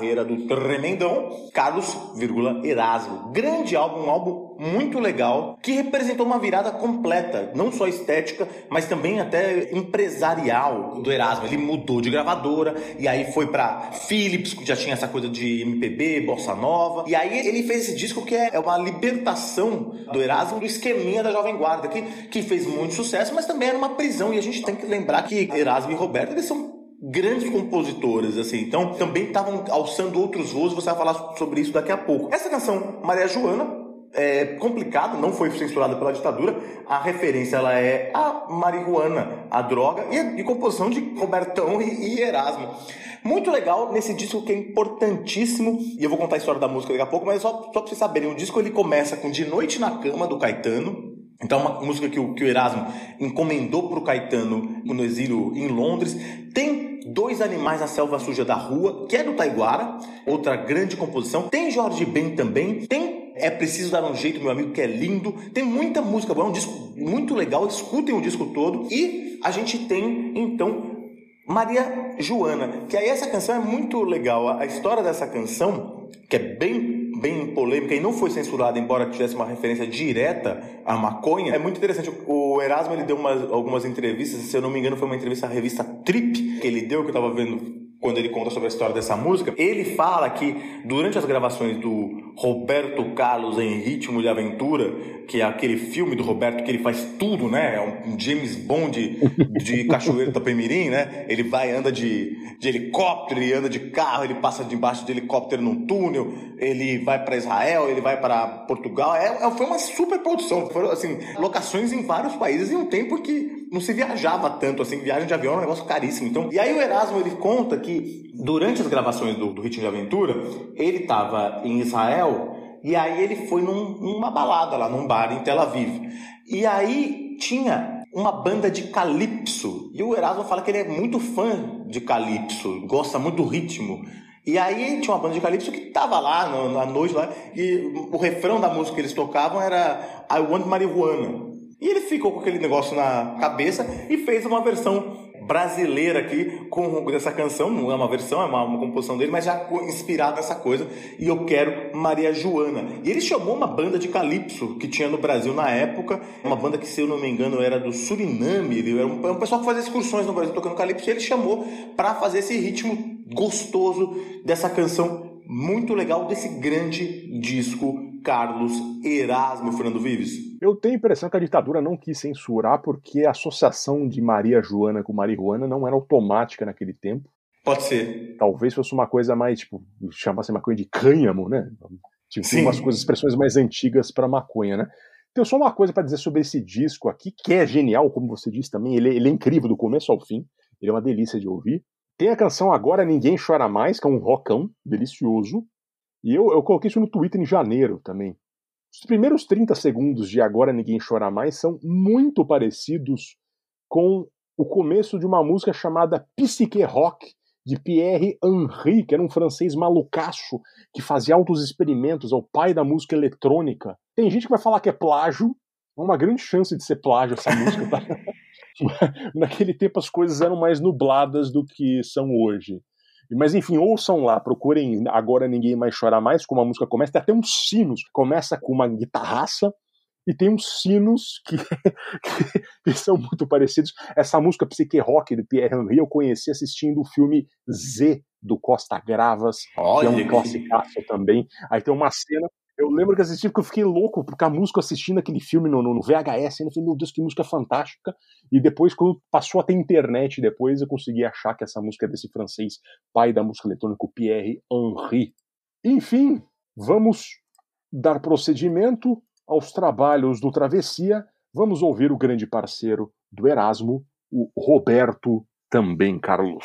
Carreira do tremendão, Carlos, Erasmo. Grande álbum, um álbum muito legal, que representou uma virada completa, não só estética, mas também até empresarial do Erasmo. Ele mudou de gravadora, e aí foi pra Philips, que já tinha essa coisa de MPB, bossa nova, e aí ele fez esse disco que é uma libertação do Erasmo do esqueminha da Jovem Guarda, que, que fez muito sucesso, mas também era uma prisão, e a gente tem que lembrar que Erasmo e Roberto eles são grandes compositores, assim, então também estavam alçando outros voos, você vai falar sobre isso daqui a pouco. Essa canção, Maria Joana, é complicada, não foi censurada pela ditadura, a referência ela é a marihuana, a droga, e a de composição de Robertão e, e Erasmo. Muito legal nesse disco que é importantíssimo, e eu vou contar a história da música daqui a pouco, mas só, só pra vocês saberem, o disco ele começa com De Noite na Cama, do Caetano, então, uma música que o, que o Erasmo encomendou para o Caetano no exílio em Londres. Tem Dois Animais na Selva Suja da Rua, que é do Taiguara, outra grande composição. Tem Jorge Ben também. Tem É Preciso Dar um Jeito, meu amigo, que é lindo. Tem muita música boa, é um disco muito legal. Escutem o disco todo. E a gente tem, então, Maria Joana, que aí essa canção é muito legal. A história dessa canção, que é bem bem polêmica e não foi censurada, embora tivesse uma referência direta à maconha, é muito interessante. O Erasmo ele deu umas, algumas entrevistas, se eu não me engano, foi uma entrevista à revista Trip que ele deu, que eu estava vendo quando ele conta sobre a história dessa música, ele fala que durante as gravações do Roberto Carlos em Ritmo de Aventura, que é aquele filme do Roberto que ele faz tudo, né? É um James Bond de, de Cachoeiro Tapemirim, né? Ele vai, anda de, de helicóptero, ele anda de carro, ele passa debaixo de helicóptero num túnel, ele vai para Israel, ele vai para Portugal. É, é, foi uma super produção. Foram, assim, locações em vários países em um tempo que não se viajava tanto, assim, viagem de avião é um negócio caríssimo. Então, e aí o Erasmo, ele conta que durante as gravações do, do Ritmo de Aventura, ele estava em Israel e aí ele foi num, numa balada lá, num bar em Tel Aviv. E aí tinha uma banda de calypso. E o Erasmo fala que ele é muito fã de calypso, gosta muito do ritmo. E aí tinha uma banda de calypso que tava lá no, na noite lá, e o refrão da música que eles tocavam era I Want Marijuana. E ele ficou com aquele negócio na cabeça e fez uma versão brasileira aqui com essa canção, não é uma versão, é uma, uma composição dele, mas já inspirado nessa coisa. E eu quero Maria Joana. E ele chamou uma banda de calypso que tinha no Brasil na época, uma banda que, se eu não me engano, era do Suriname. Ele era um, um pessoal que fazia excursões no Brasil tocando calypso. E ele chamou para fazer esse ritmo gostoso dessa canção muito legal desse grande disco Carlos Erasmo Fernando Vives. Eu tenho a impressão que a ditadura não quis censurar porque a associação de Maria Joana com Marihuana não era automática naquele tempo. Pode ser. Talvez fosse uma coisa mais, tipo, chamasse maconha de cânhamo, né? Tipo, Sim. umas coisas, expressões mais antigas para maconha, né? Tenho só uma coisa para dizer sobre esse disco aqui, que é genial, como você disse também. Ele, ele é incrível do começo ao fim. Ele é uma delícia de ouvir. Tem a canção Agora Ninguém Chora Mais, que é um rockão delicioso. E eu, eu coloquei isso no Twitter em janeiro também. Os primeiros 30 segundos de Agora Ninguém Chora Mais são muito parecidos com o começo de uma música chamada Psyche Rock, de Pierre Henry, que era um francês malucaço que fazia altos experimentos, é o pai da música eletrônica. Tem gente que vai falar que é plágio, é uma grande chance de ser plágio essa música, tá? Naquele tempo as coisas eram mais nubladas do que são hoje. Mas enfim, ouçam lá, procurem Agora Ninguém Mais Chora Mais, como a música começa. Tem até uns sinos. Começa com uma guitarraça e tem uns sinos que, que, são muito parecidos. Essa música Psyche Rock de Pierre Henry eu conheci assistindo o filme Z do Costa Gravas, Olha que é um classicaço também. Aí tem uma cena. Eu lembro que assisti porque eu fiquei louco porque a música assistindo aquele filme no, no, VHS, eu falei, meu Deus, que música fantástica. E depois, quando passou a ter internet, depois eu consegui achar que essa música é desse francês, pai da música eletrônica, Pierre Henry. Enfim, vamos dar procedimento aos trabalhos do Travessia. Vamos ouvir o grande parceiro do Erasmo, o Roberto também Carlos.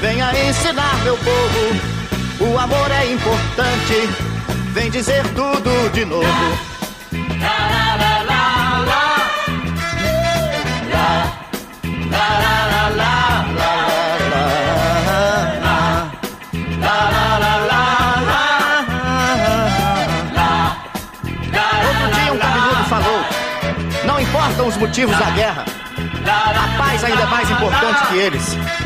venha ensinar meu povo. O amor é importante, vem dizer tudo de novo. Outro dia um cabeludo falou: Não importam os motivos da guerra, a paz ainda é mais importante que eles.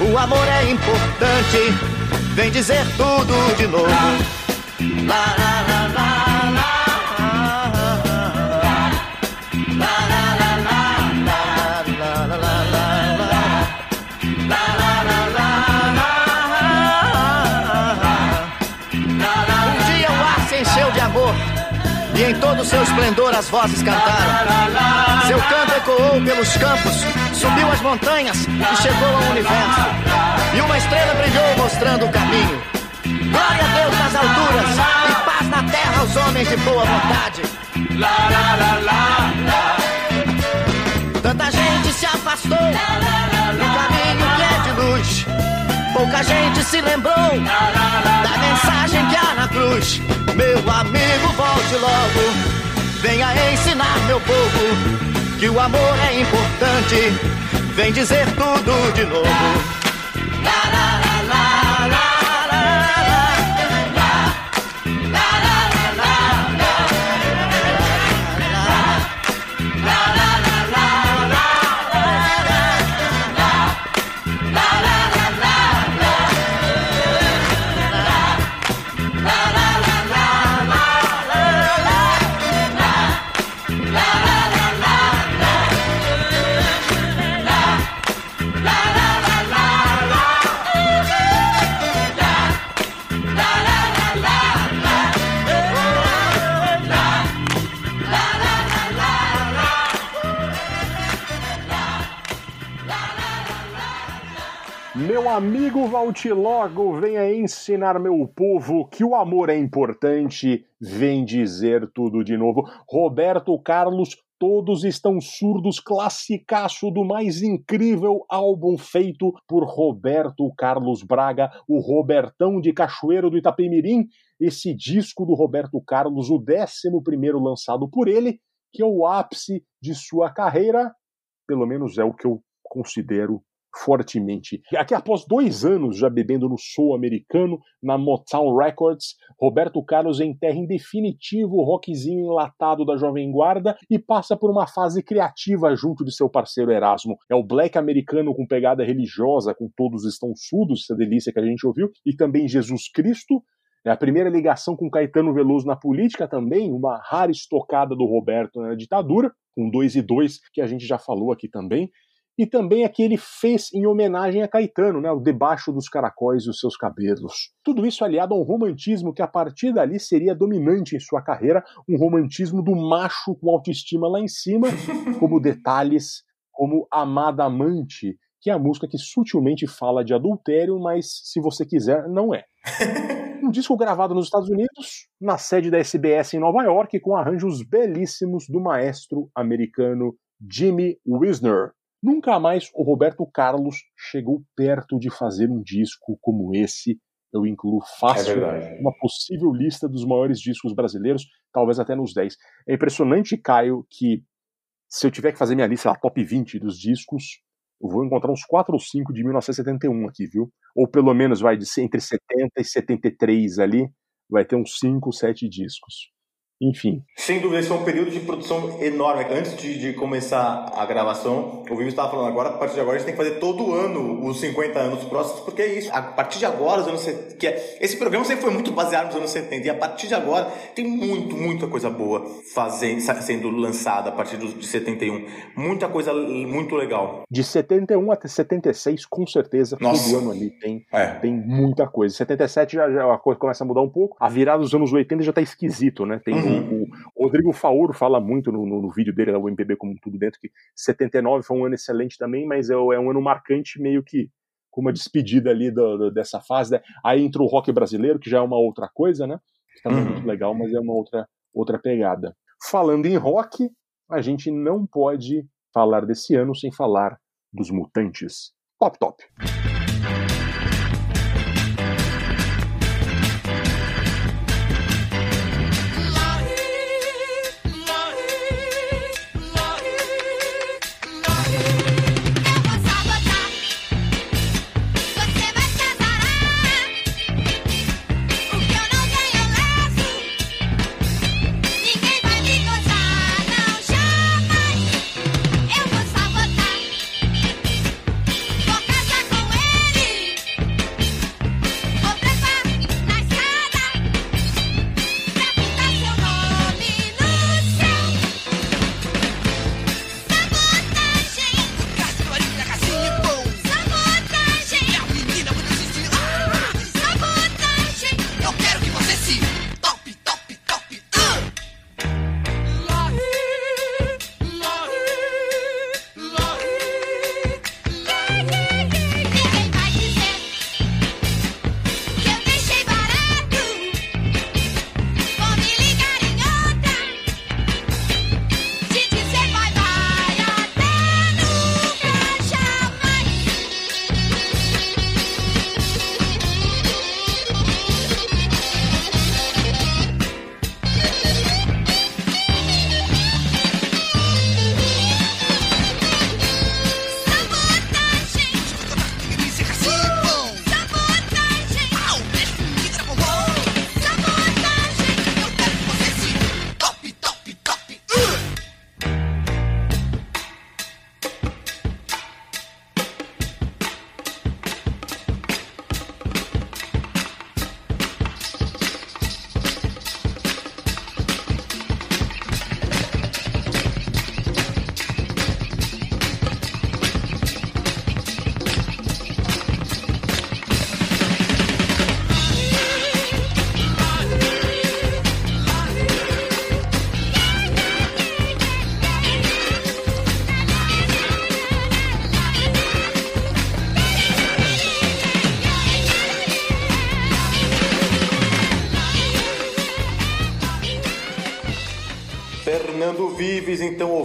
O amor é importante. Vem dizer tudo de novo. Um ar se encheu de amor e em todo seu esplendor as vozes cantaram. Seu canto ecoou pelos campos, subiu as montanhas e chegou ao universo. E uma estrela brilhou mostrando o caminho. Glória a Deus nas alturas e paz na terra aos homens de boa vontade. Tanta gente se afastou do caminho que é de luz. Pouca gente se lembrou da mensagem que há na cruz. Meu amigo, volte logo. Venha ensinar meu povo que o amor é importante. Vem dizer tudo de novo. Amigo volte logo, venha ensinar meu povo que o amor é importante, vem dizer tudo de novo. Roberto Carlos, todos estão surdos, classicaço do mais incrível álbum feito por Roberto Carlos Braga, o Robertão de Cachoeiro do Itapemirim. Esse disco do Roberto Carlos, o 11 primeiro lançado por ele, que é o ápice de sua carreira, pelo menos é o que eu considero fortemente. Aqui, após dois anos já bebendo no soul americano, na Motown Records, Roberto Carlos enterra em definitivo o rockzinho enlatado da Jovem Guarda e passa por uma fase criativa junto de seu parceiro Erasmo. É o black americano com pegada religiosa, com Todos Estão Surdos, essa delícia que a gente ouviu, e também Jesus Cristo, é a primeira ligação com Caetano Veloso na política também, uma rara estocada do Roberto na ditadura, com dois e dois, que a gente já falou aqui também e também a que ele fez em homenagem a Caetano, né, o Debaixo dos Caracóis e os Seus Cabelos. Tudo isso aliado a um romantismo que a partir dali seria dominante em sua carreira, um romantismo do macho com autoestima lá em cima, como detalhes como Amada Amante, que é a música que sutilmente fala de adultério, mas se você quiser, não é. um disco gravado nos Estados Unidos, na sede da SBS em Nova York, com arranjos belíssimos do maestro americano Jimmy Wisner. Nunca mais o Roberto Carlos chegou perto de fazer um disco como esse. Eu incluo fácil É uma possível lista dos maiores discos brasileiros, talvez até nos 10. É impressionante, Caio, que se eu tiver que fazer minha lista, a top 20 dos discos, eu vou encontrar uns 4 ou 5 de 1971 aqui, viu? Ou pelo menos vai de entre 70 e 73 ali, vai ter uns 5, 7 discos. Enfim. Sem dúvida, esse foi um período de produção enorme. Antes de, de começar a gravação, o Vivo estava falando agora, a partir de agora a gente tem que fazer todo ano os 50 anos próximos, porque é isso. A partir de agora, os anos 70, que é, esse programa sempre foi muito baseado nos anos 70, e a partir de agora tem muito, muita coisa boa fazendo, sendo lançada a partir de 71. Muita coisa muito legal. De 71 até 76, com certeza, Nossa. todo ano ali tem, É. tem muita coisa. 77 já, já a coisa começa a mudar um pouco. A virada dos anos 80 já tá esquisito, né? Tem Uhum. O, o Rodrigo Fauro fala muito no, no, no vídeo dele, da UMPB como tudo dentro, que 79 foi um ano excelente também, mas é, é um ano marcante meio que com uma despedida ali do- do- dessa fase. Né? Aí entrou o rock brasileiro, que já é uma outra coisa, né? Que também é Uhum. muito legal, mas é uma outra, outra pegada. Falando em rock, a gente não pode falar desse ano sem falar dos Mutantes. Top Top.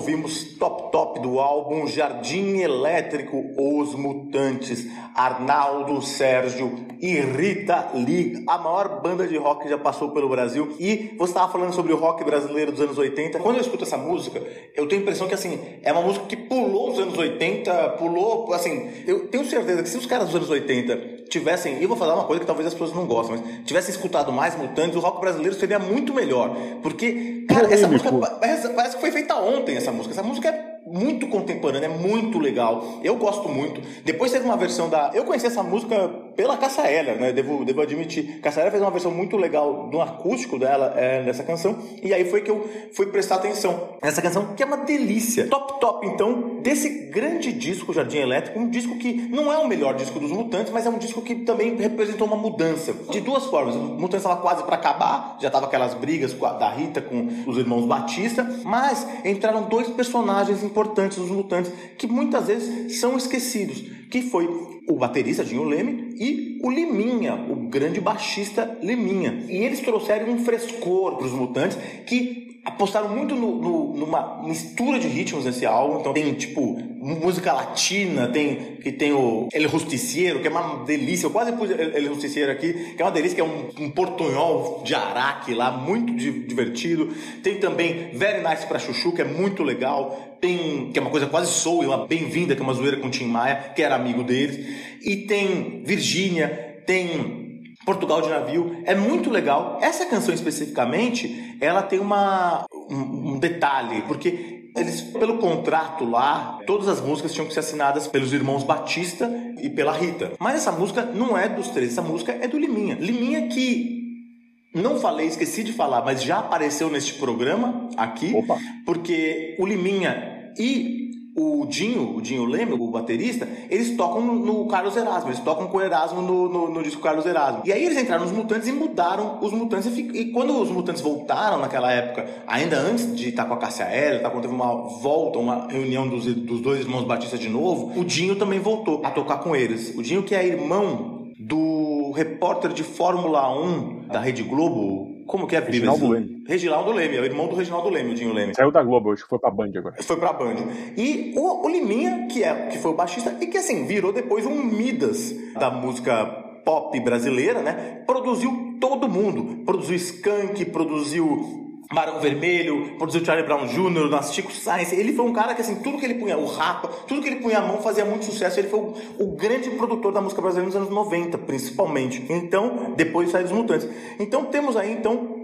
Ouvimos Top Top do álbum Jardim Elétrico Os Mutantes, Arnaldo Sérgio e Rita Lee, a maior banda de rock que já passou pelo Brasil. E você estava falando sobre o rock brasileiro dos anos 80. Quando eu escuto essa música, eu tenho a impressão que assim, é uma música que pulou os anos 80, pulou, assim, eu tenho certeza que se os caras dos anos 80 tivessem, e eu vou falar uma coisa que talvez as pessoas não gostem, mas tivessem escutado mais Mutantes, o rock brasileiro seria muito melhor. Porque, cara, essa música. Parece, parece que foi feita ontem essa música. Essa música é muito contemporânea, é muito legal. Eu gosto muito. Depois teve uma versão da. Eu conheci essa música pela Eller, né? Devo, devo admitir. Eller fez uma versão muito legal no acústico dela é, nessa canção, e aí foi que eu fui prestar atenção nessa canção, que é uma delícia. Top top, então, desse grande disco Jardim Elétrico, um disco que não é o melhor disco dos Mutantes, mas é um disco que também representou uma mudança. De duas formas. O Mutantes estava quase para acabar, já tava aquelas brigas a- da Rita com os irmãos Batista, mas entraram dois personagens importantes dos Mutantes que muitas vezes são esquecidos, que foi o baterista Dinho Leme e o Liminha, o grande baixista Liminha. E eles trouxeram um frescor para os Mutantes que apostaram muito no- no- numa mistura de ritmos nesse álbum. Então tem tipo música latina, tem que tem o El Justiciero, que é uma delícia. Eu quase pus El Justiciero aqui, que é uma delícia, que é um, um portunhol de araque lá, muito di- divertido. Tem também Very Nice pra Chuchu, que é muito legal. Tem, que é uma coisa quase soul, uma bem-vinda, que é uma zoeira com o Tim Maia, que era amigo deles. E tem Virgínia, tem Portugal de Navio. É muito legal. Essa canção especificamente, ela tem uma, um, um detalhe, porque eles, pelo contrato lá, todas as músicas tinham que ser assinadas pelos irmãos Batista e pela Rita. Mas essa música não é dos três, essa música é do Liminha. Liminha que não falei, esqueci de falar, mas já apareceu neste programa aqui, porque o Liminha e o Dinho, o Dinho Leme, o baterista, eles tocam no, Carlos Erasmo, eles tocam com o Erasmo no, no, no disco Carlos Erasmo. E aí eles entraram nos Mutantes e mudaram os Mutantes. E, e quando os Mutantes voltaram naquela época, ainda antes de estar com a Cássia Eller, tá, quando teve uma volta, uma reunião dos, dos dois irmãos Batista de novo, o Dinho também voltou a tocar com eles. O Dinho que é irmão do repórter de Fórmula 1 da Rede Globo, como que é? Reginaldo Vives? Reginaldo Leme, é o irmão do Reginaldo Leme, o Dinho Leme. Saiu da Globo, acho que foi pra Band agora. Foi pra Band. E o, o Liminha, que, é, que foi o baixista, e que assim, virou depois um Midas da música pop brasileira, né? Produziu todo mundo. Produziu Skank, produziu Barão Vermelho, produziu Charlie Brown Jr., nas Chico Science. Ele foi um cara que, assim, tudo que ele punha, o rapa, tudo que ele punha a mão fazia muito sucesso. Ele foi o, o grande produtor da música brasileira nos anos 90, principalmente. Então, depois saiu dos Mutantes. Então, temos aí, então,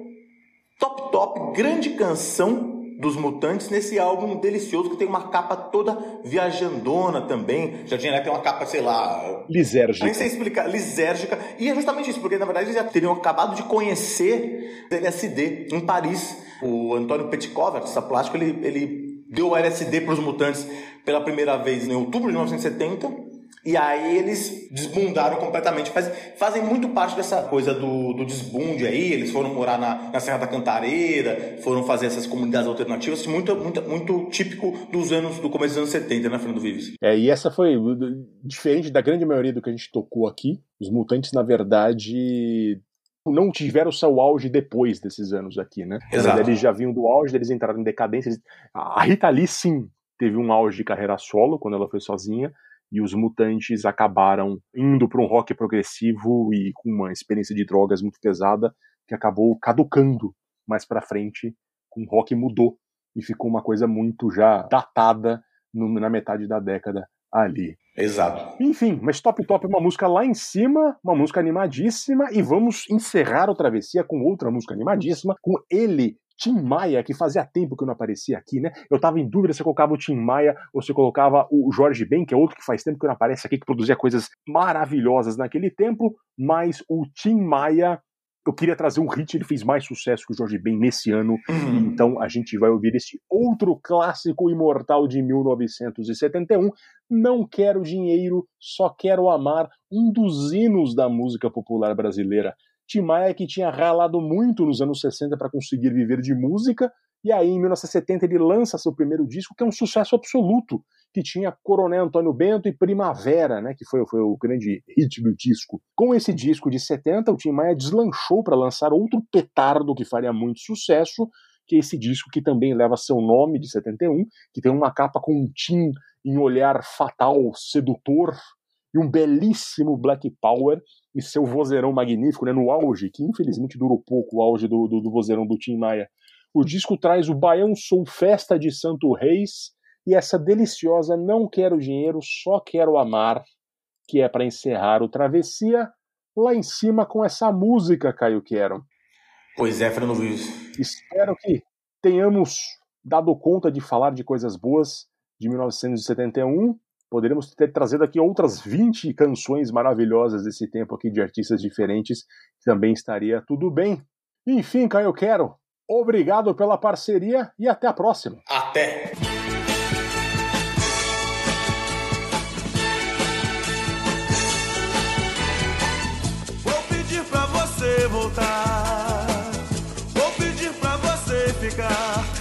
top top, grande canção dos Mutantes nesse álbum delicioso que tem uma capa toda viajandona também. Jardim Elétrico tem uma capa, sei lá, Lisérgica. nem sei explicar, lisérgica. E é justamente isso, porque na verdade eles já teriam acabado de conhecer o LSD em Paris. O Antônio Petkov, artista plástico, ele, ele deu o LSD para os Mutantes pela primeira vez em outubro de 1970. E aí eles desbundaram completamente. Faz, fazem muito parte dessa coisa do, do desbunde aí. Eles foram morar na, na Serra da Cantareira, foram fazer essas comunidades alternativas, muito, muito, muito típico dos anos, do começo dos anos 70, né, Fernando Vives? É, e essa foi diferente da grande maioria do que a gente tocou aqui. Os mutantes, na verdade, não tiveram seu auge depois desses anos aqui, né? Exato. eles já vinham do auge, eles entraram em decadência. eles- A Rita Lee, sim, teve um auge de carreira solo quando ela foi sozinha. E os mutantes acabaram indo para um rock progressivo e com uma experiência de drogas muito pesada que acabou caducando mais para frente. Com o rock mudou e ficou uma coisa muito já datada no- na metade da década ali. Exato. Enfim, mas Top Top é uma música lá em cima, uma música animadíssima, e vamos encerrar o Travessia com outra música animadíssima, com ele, Tim Maia, que fazia tempo que não aparecia aqui, né? Eu tava em dúvida se eu colocava o Tim Maia ou se eu colocava o Jorge Ben, que é outro que faz tempo que não aparece aqui, que produzia coisas maravilhosas naquele tempo, mas o Tim Maia. Eu queria trazer um hit, ele fez mais sucesso que o Jorge Ben nesse ano, então a gente vai ouvir esse outro clássico imortal de 1971, Não Quero Dinheiro, Só Quero Amar, um dos hinos da música popular brasileira. Tim Maia que tinha ralado muito nos anos 60 para conseguir viver de música, e aí em 1970 ele lança seu primeiro disco, que é um sucesso absoluto, que tinha Coronel Antônio Bento e Primavera, né, que foi, foi o grande hit do disco. Com esse disco de 70, o Tim Maia deslanchou para lançar outro petardo que faria muito sucesso, que é esse disco que também leva seu nome, de 71, que tem uma capa com um Tim em olhar fatal, sedutor, e um belíssimo Black Power, e seu vozeirão magnífico, né, no auge, que infelizmente durou pouco, o auge do, do, do vozeirão do Tim Maia. O disco traz o Baião Sou Festa de Santo Reis e essa deliciosa Não Quero Dinheiro, Só Quero Amar, que é para encerrar o Travessia, lá em cima com essa música, Caio Quero. Pois é, Fernando Vives. Espero que tenhamos dado conta de falar de coisas boas de 1971 poderíamos ter trazido aqui outras 20 canções maravilhosas desse tempo aqui de artistas diferentes, também estaria tudo bem. Enfim, Caio Quero, obrigado pela parceria e até a próxima. Até! Vou pedir pra você voltar, vou pedir pra você ficar.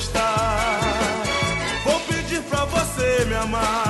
gostar. Vou pedir pra você me amar.